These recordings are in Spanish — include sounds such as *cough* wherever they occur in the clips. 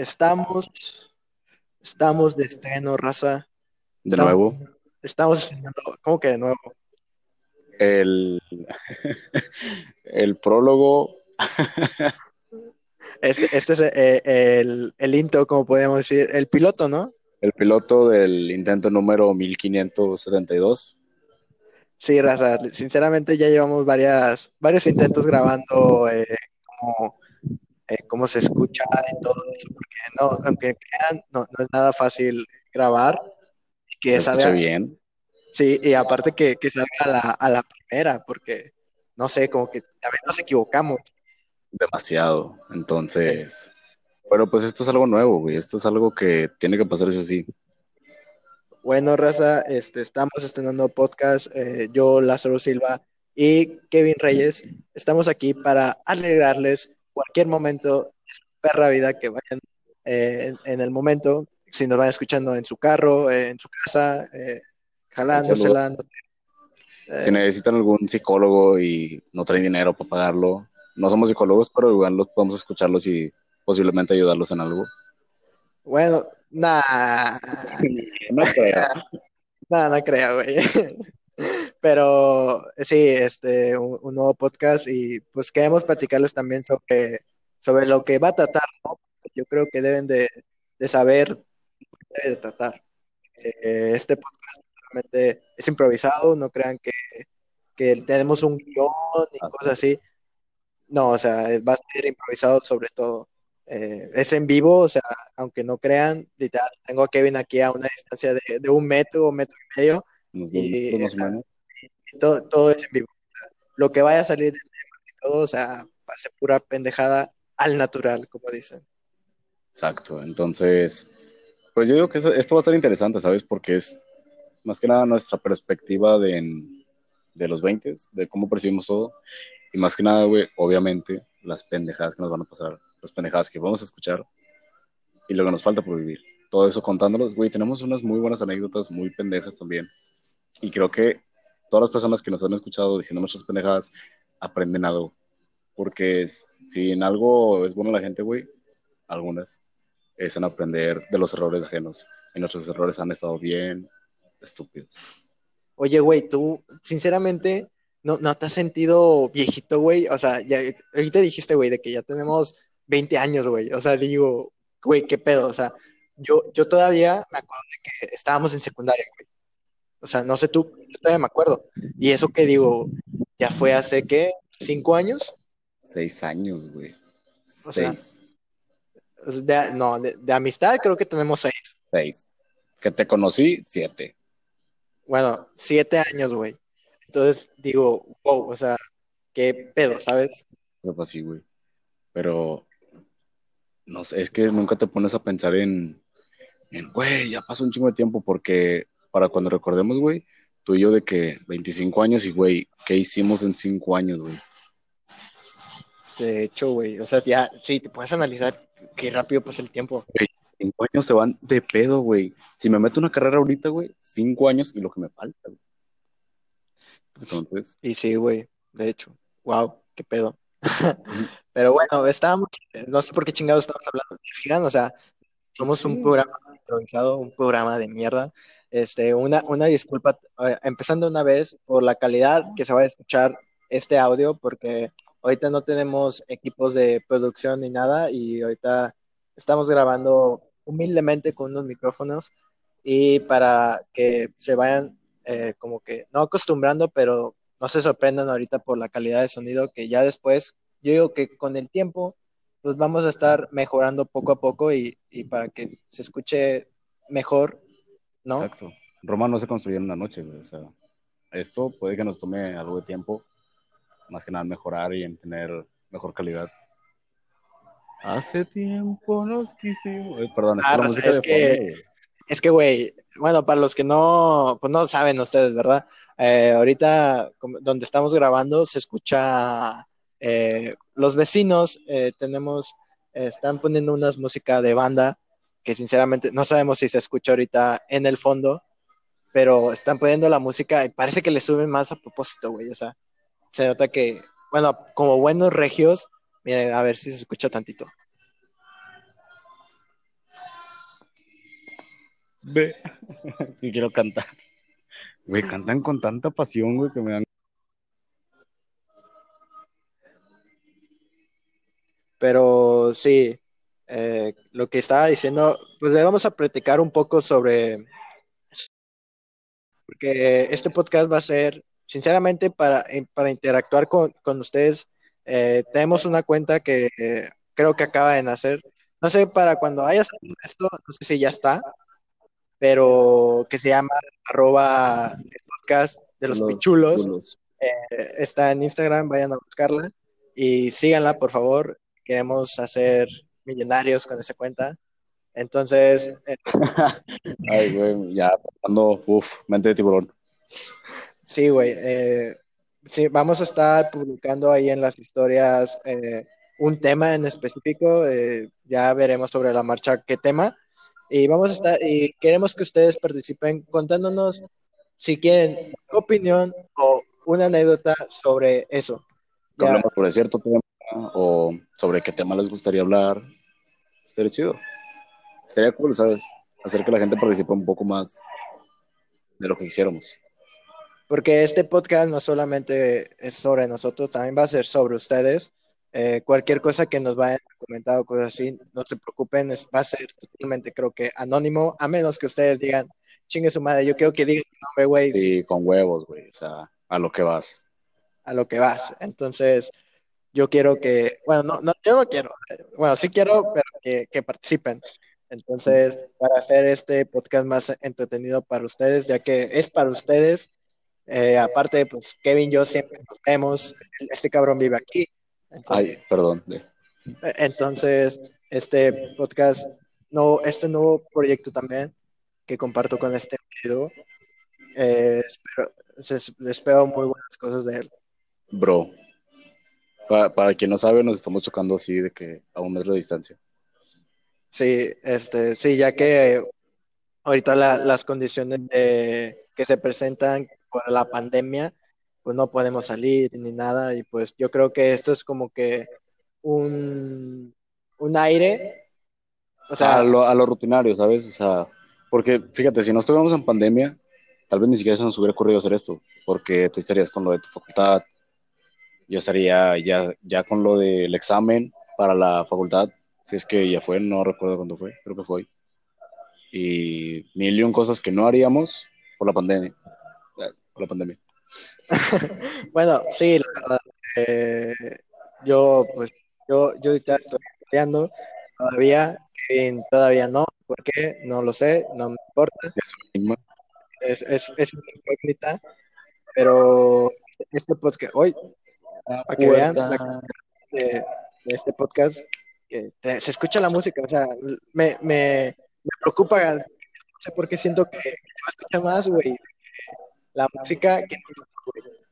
Estamos, estamos de estreno, raza. De Estamos- nuevo, Estamos estrenando, ¿cómo que de nuevo? el, el prólogo, Este, este es eh, el, el intro, como podemos decir, el piloto, ¿no? el piloto del intento número 1572. Sí, raza, sinceramente ya llevamos varias, varios intentos grabando eh, eh, cómo se escucha y todo eso, porque no, aunque crean, no, no es nada fácil grabar Se que salga, bien. sí, y aparte que, que salga a la, a la primera, porque no sé, como que a veces nos equivocamos. Demasiado. Entonces, bueno, pues esto es algo nuevo, güey. Esto es algo que tiene que pasar eso sí. Bueno, raza, este, estamos estrenando podcast, eh, yo, Lázaro Silva y Kevin Reyes, estamos aquí para alegrarles cualquier momento de su perra vida que vayan eh, en, en el momento, si nos van escuchando en su carro, eh, en su casa, eh, jalándosela. eh, Si necesitan algún psicólogo y no traen dinero para pagarlo, no somos psicólogos, pero igual los podemos escucharlos y posiblemente ayudarlos en algo. bueno, nah, *laughs* No creo. *laughs* nah, no creo, güey. Pero sí, este, un, un nuevo podcast y pues queremos platicarles también sobre, sobre lo que va a tratar, ¿no? Yo creo que deben de, de saber de tratar. Eh, este podcast realmente es improvisado, no crean que, que tenemos un guion y cosas así. No, o sea, va a ser improvisado sobre todo. Eh, es en vivo, o sea, aunque no crean, literal, tengo a Kevin aquí a una distancia de, de un metro o metro y medio, Nos Y, todo, todo es en vivo. Lo que vaya a salir del tema todo, o sea, va a ser pura pendejada al natural, como dicen. Exacto. Entonces, pues yo digo que esto va a estar interesante, ¿sabes? Porque es más que nada nuestra perspectiva de, de los 20, de cómo percibimos todo. Y más que nada, güey, obviamente, las pendejadas que nos van a pasar, las pendejadas que vamos a escuchar y lo que nos falta por vivir. Todo eso contándolos, güey, tenemos unas muy buenas anécdotas, muy pendejas también. Y creo que todas las personas que nos han escuchado diciendo nuestras pendejadas aprenden algo. Porque si en algo es bueno la gente, güey, algunas es en aprender de los errores ajenos. Y nuestros errores han estado bien estúpidos. Oye, güey, tú, sinceramente, no, no te has sentido viejito, güey. O sea, ya, ahorita dijiste, güey, de que ya tenemos 20 años, güey. O sea, digo, güey, qué pedo. O sea, yo, yo todavía me acuerdo de que estábamos en secundaria, güey. O sea, no sé tú, yo todavía me acuerdo. Y eso que digo, ya fue hace, ¿qué? ¿Cinco años? Seis años, güey. O Seis. Sea, de- no, de, de amistad creo que tenemos seis. Seis. Que te conocí, siete. Bueno, siete años, güey. Entonces digo, wow, o sea, qué pedo, ¿sabes? Fue así, güey. Pero, no sé, es que nunca te pones a pensar en, en, güey, ya pasó un chingo de tiempo, porque para cuando recordemos, güey, tú y yo de que 25 años y, güey, ¿qué hicimos en cinco años, güey? De hecho, güey, o sea, ya, sí, te puedes analizar qué rápido pasa el tiempo. Cinco años se van de pedo, güey. Si me meto una carrera ahorita, güey, cinco años y lo que me falta, güey. Entonces, Y sí, güey, de hecho, wow, qué pedo. *laughs* Pero bueno, estábamos, no sé por qué chingados estamos hablando. Fijan, o sea, somos un programa improvisado, un programa de mierda. Este, una, una disculpa, eh, empezando una vez por la calidad que se va a escuchar este audio, porque ahorita no tenemos equipos de producción ni nada y ahorita estamos grabando humildemente con unos micrófonos y para que se vayan eh, como que no acostumbrando, pero no se sorprendan ahorita por la calidad de sonido que ya después, yo digo que con el tiempo, pues vamos a estar mejorando poco a poco y, y para que se escuche mejor, ¿no? exacto. Roma no se construyó en una noche, güey. O sea, esto puede que nos tome algo de tiempo, más que nada en mejorar y en tener mejor calidad. Hace tiempo nos quisimos. Eh, perdón, es Ah, que es fondo, güey. Es que, güey, bueno, para los que no, pues no saben ustedes, ¿verdad? Eh, ahorita donde estamos grabando se escucha eh, los vecinos, eh, tenemos, están poniendo unas música de banda que sinceramente no sabemos si se escucha ahorita en el fondo, pero están poniendo la música y parece que le suben más a propósito, güey, o sea, se nota que, bueno, como buenos regios, miren, a ver si se escucha tantito. Ve. *laughs* Sí, quiero cantar. Güey, cantan con tanta pasión, güey, que me dan. Pero sí, eh, lo que estaba diciendo, pues le vamos a platicar un poco sobre. Porque este podcast va a ser, sinceramente, para, eh, para interactuar con, con ustedes. Eh, tenemos una cuenta que eh, creo que acaba de nacer. No sé, para cuando hayas esto, no sé si ya está, pero que se llama arroba el podcast de los, pichulos. Eh, está en Instagram, vayan a buscarla y síganla, por favor. Queremos hacer millonarios con esa cuenta. Entonces. Eh, *laughs* Ay, güey, ya ando, uff, mente de tiburón. Sí, güey. Eh, sí, vamos a estar publicando ahí en las historias eh, un tema en específico. Eh, ya veremos sobre la marcha qué tema. Y vamos a estar, y queremos que ustedes participen contándonos si quieren opinión o una anécdota sobre eso. Hablamos sobre cierto tema o sobre qué tema les gustaría hablar. Estaría chido. Estaría cool, ¿sabes? Hacer que la gente participe un poco más de lo que quisiéramos. Porque este podcast no solamente es sobre nosotros, también va a ser sobre ustedes. Eh, cualquier cosa que nos vayan a comentar o cosas así, no se preocupen, es, va a ser totalmente, creo que anónimo, a menos que ustedes digan, chingue su madre, yo quiero que digan tu nombre, güey. Sí, con huevos, güey, o sea, a lo que vas. A lo que vas. Entonces, yo quiero que, bueno, no, no yo no quiero, bueno, sí quiero, pero que, que participen. Entonces, para hacer este podcast más entretenido para ustedes, ya que es para ustedes, eh, aparte, pues Kevin y yo siempre nos vemos, este cabrón vive aquí. Entonces, Ay, perdón. Entonces, este podcast, no, este nuevo proyecto también que comparto con este video, eh, espero, espero muy buenas cosas de él. Bro, para, para, quien no sabe, nos estamos chocando así de que a un metro de distancia. Sí, este, sí, ya que ahorita la, las condiciones de, que se presentan por la pandemia, pues no podemos salir ni nada y pues yo creo que esto es como que un, un aire. O sea, a lo, a lo rutinario, ¿sabes? O sea, porque fíjate, si no estuviéramos en pandemia, tal vez ni siquiera se nos hubiera ocurrido hacer esto, porque tú estarías con lo de tu facultad, yo estaría ya, ya con lo del examen para la facultad, si es que ya fue, no recuerdo cuándo fue, creo que fue. Y mil y un cosas que no haríamos por la pandemia. Por la pandemia. *laughs* bueno, sí, la verdad. Eh, yo, pues, yo, yo estoy estudiando todavía, Kevin todavía no, ¿por qué? No lo sé, no me importa. Es, es, es una incógnita, pero este podcast, hoy, para que vean la, de, de, este podcast, que te, se escucha la música, o sea, me, me, me preocupa, no sé por qué siento que se escucha más, güey, la música que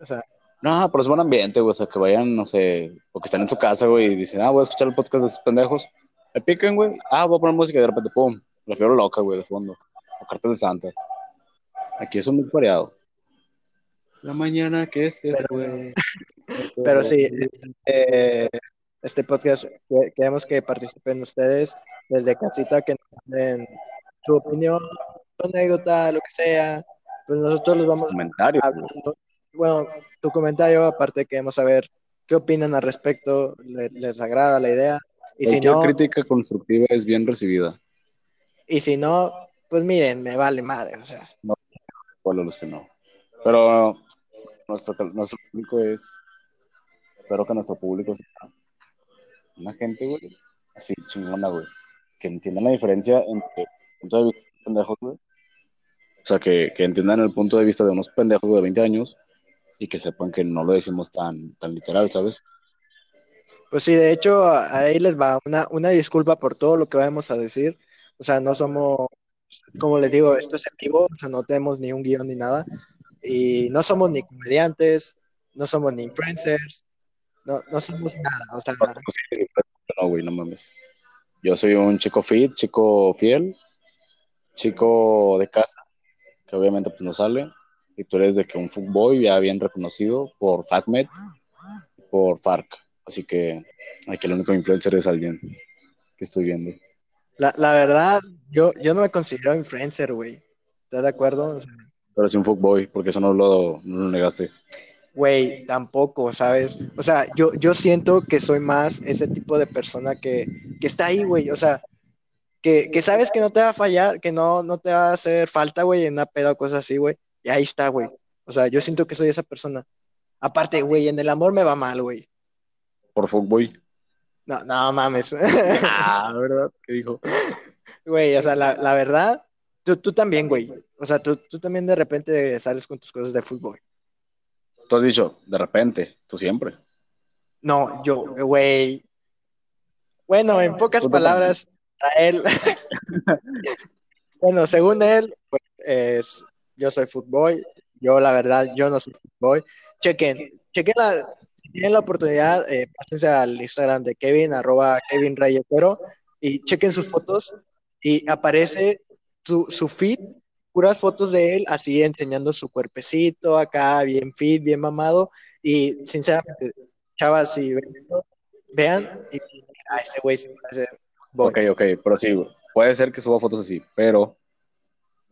o sea. No, pero es buen ambiente, güey, o sea, que vayan, no sé, o que están en su casa, güey, y dicen, ah, voy a escuchar el podcast de esos pendejos, me piquen, güey, ah, voy a poner música y de repente, pum, la fiebre loca, güey, de fondo, o cartel de Santa. Aquí es un muy variado. La mañana que se pero, fue. *laughs* Pero sí, eh, este podcast queremos que participen ustedes desde casita, que nos den su opinión, su anécdota, lo que sea. Pues nosotros los vamos comentarios, hablando. Bueno, tu comentario, aparte queremos saber qué opinan al respecto, les, les agrada la idea. Y Cualquier si no, crítica constructiva es bien recibida. Y si no, pues miren, me vale madre, o sea. No, bueno, los que no. Pero nuestro, nuestro público es, espero que nuestro público sea una gente, güey, así chingona, güey, que entiendan la diferencia entre punto de vista de pendejos, güey. O sea, que, que, entiendan el punto de vista de unos pendejos de 20 años y que sepan que no lo decimos tan, tan literal, ¿sabes? Pues sí, de hecho, ahí les va una, una disculpa por todo lo que vamos a decir. O sea, no somos, como les digo, esto es en vivo, o sea, no tenemos ni un guion ni nada. Y no somos ni comediantes, no somos ni influencers, no, no somos nada. O sea, no, güey, no mames. Yo soy un chico fit, chico fiel, chico de casa, que obviamente pues no sale. Y tú eres de que un fútbol ya bien reconocido por FACMED, por FARC. Así que aquí el único influencer es alguien que estoy viendo. La, la verdad, yo, yo no me considero influencer, güey. ¿Estás de acuerdo? O sea, Pero sí un fuckboy, porque eso no lo, no lo negaste. Güey, tampoco, ¿sabes? O sea, yo, yo siento que soy más ese tipo de persona que, que está ahí, güey. O sea, que, que sabes que no te va a fallar, que no, no te va a hacer falta, güey, en una peda o cosas así, güey. Y ahí está, güey. O sea, yo siento que soy esa persona. Aparte, güey, en el amor me va mal, güey. Por fuckboy. No, no mames. Ah, *laughs* ¿verdad? ¿Qué dijo? Güey, o sea, la, la verdad, tú, tú también, güey. O sea, tú, tú también de repente sales con tus cosas de fútbol. Tú has dicho, de repente, tú siempre. No, yo, güey. Bueno, en pocas palabras, a él. bueno, según él, pues, es, yo soy fútbol. Yo, la verdad, yo no soy fútbol. Chequen, chequen la, tienen la oportunidad, eh, pásense al Instagram de Kevin, arroba Kevin Rayetero, y chequen sus fotos. Y aparece su, su feed, puras fotos de él, así enseñando su cuerpecito acá, bien fit, bien mamado. Y sinceramente, chavas, si ven, vean, y a ese güey se parece. Ok, ok, pero sí, puede ser que suba fotos así, pero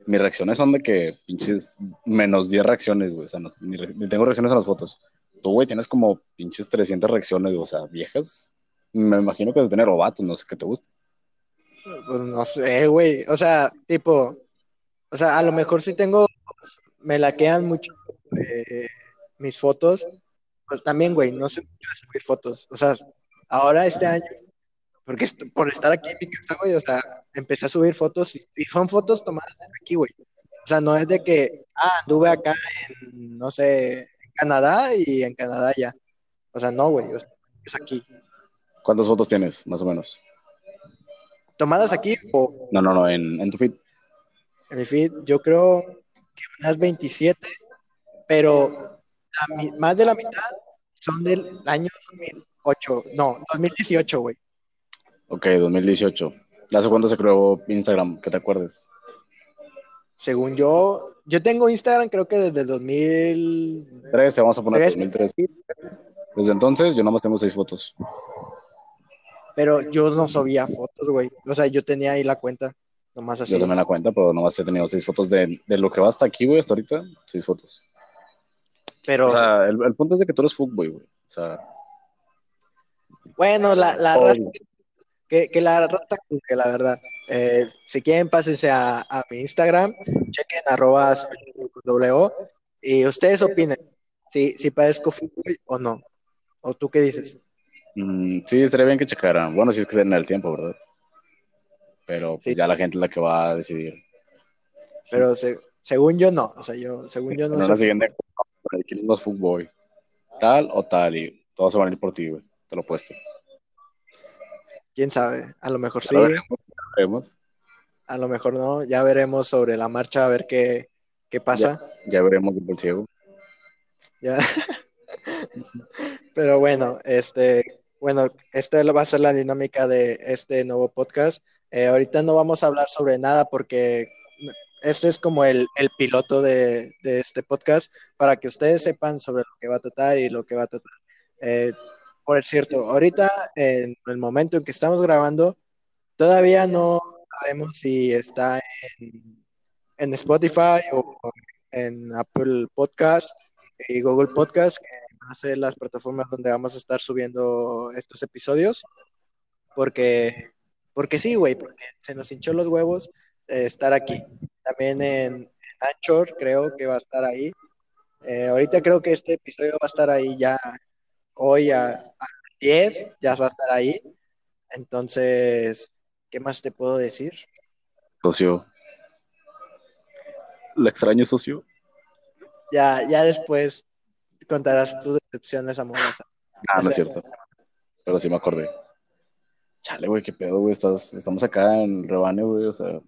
mis reacciones son de que pinches menos 10 reacciones, güey. O sea, no, ni, re- ni tengo reacciones a las fotos. Tú, güey, tienes como pinches 300 reacciones, o sea, viejas. Me imagino que de tener ovatos, no sé qué te gusta. Pues no sé, güey. O sea, tipo, o sea, a lo mejor si tengo, me laquean mucho eh, mis fotos. Pues también, güey, no sé mucho de subir fotos. O sea, ahora este año, porque est- por estar aquí en mi casa, güey, o sea, empecé a subir fotos y, y son fotos tomadas desde aquí, güey. O sea, no es de que, ah, anduve acá en, no sé, en Canadá y en Canadá ya. O sea, no, güey, o sea, es aquí. ¿Cuántas fotos tienes, más o menos? Tomadas aquí o No, no, no, en, en tu feed. En mi feed, yo creo que unas 27, pero la más de la mitad son del año 2008, no, 2018, güey. Ok, 2018. ¿Hace cuánto se creó Instagram? Que te acuerdes. Según yo, yo tengo Instagram creo que desde el 2000, 13, vamos a poner Tres. 2003. Desde entonces, yo nada más tengo seis fotos. pero yo no subía fotos, güey. O sea, yo tenía ahí la cuenta, nomás así. Yo también la cuenta, pero nomás he tenido seis fotos de, de lo que va hasta aquí, güey, hasta ahorita, seis fotos. Pero, O sea, el, el punto es de que tú eres fuckboy, güey. O sea, bueno, la, la raza, que, que la rata, que la verdad. Eh, si quieren, pásense a, a mi Instagram, chequen arroba W y ustedes opinen si, si parezco fútbol o no. ¿O tú qué dices? mm, sí, estaría bien que checaran. Bueno, si es que tienen el tiempo, ¿verdad? Pero pues, Sí. ya la gente es la que va a decidir. Pero se- según yo no, o sea, yo, según yo no en la siguiente, ¿quién es fuckboy? Tal o tal, y todos se van a ir por ti, güey. Te lo he puesto. quién sabe, a lo mejor sí, veremos, lo veremos. a lo mejor no, ya veremos sobre la marcha a ver qué, qué pasa. Ya veremos el ciego. Ya. Pero bueno, este, bueno, esta va a ser la dinámica de este nuevo podcast. Eh, ahorita no vamos a hablar sobre nada porque este es como el, el piloto de, de este podcast para que ustedes sepan sobre lo que va a tratar y lo que va a tratar. Eh, por cierto, ahorita en el momento en que estamos grabando, todavía no sabemos si está en, en Spotify o en Apple Podcast y Google Podcast, que van a ser las plataformas donde vamos a estar subiendo estos episodios. Porque, porque sí, güey, porque se nos hinchó los huevos eh, estar aquí. También en, Anchor creo que va a estar ahí. Eh, ahorita creo que este episodio va a estar ahí ya hoy a, a 10, ya va a estar ahí. Entonces, ¿qué más te puedo decir? Socio. ¿La extraño, socio? Ya, ya después contarás tus decepciones amorosas. Ah, no es cierto. Pero sí me acordé. Chale, güey, qué pedo, güey. Estamos acá en Rebane, güey. O sea,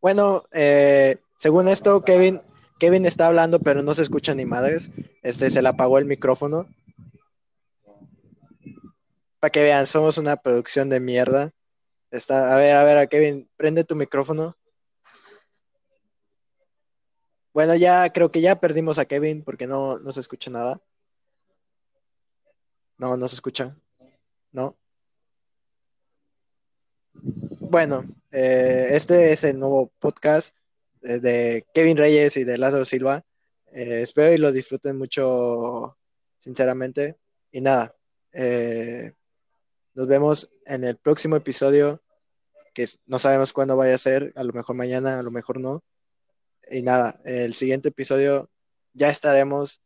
Bueno, eh, según esto, Kevin, Kevin está hablando, pero no se escucha ni madres. Este, se le apagó el micrófono. Para que vean, somos una producción de mierda. Está, a ver, a ver, a Kevin, prende tu micrófono. Bueno, ya creo que ya perdimos a Kevin porque no, no se escucha nada. No, no se escucha. No. Bueno, eh, este es el nuevo podcast eh, de Kevin Reyes y de Lázaro Silva. Eh, espero y lo disfruten mucho, sinceramente. Y nada, nos vemos en el próximo episodio, que no sabemos cuándo vaya a ser, a lo mejor mañana, a lo mejor no. Y nada, el siguiente episodio ya estaremos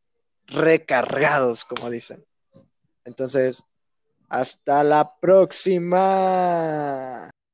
recargados, como dicen. Entonces, hasta la próxima.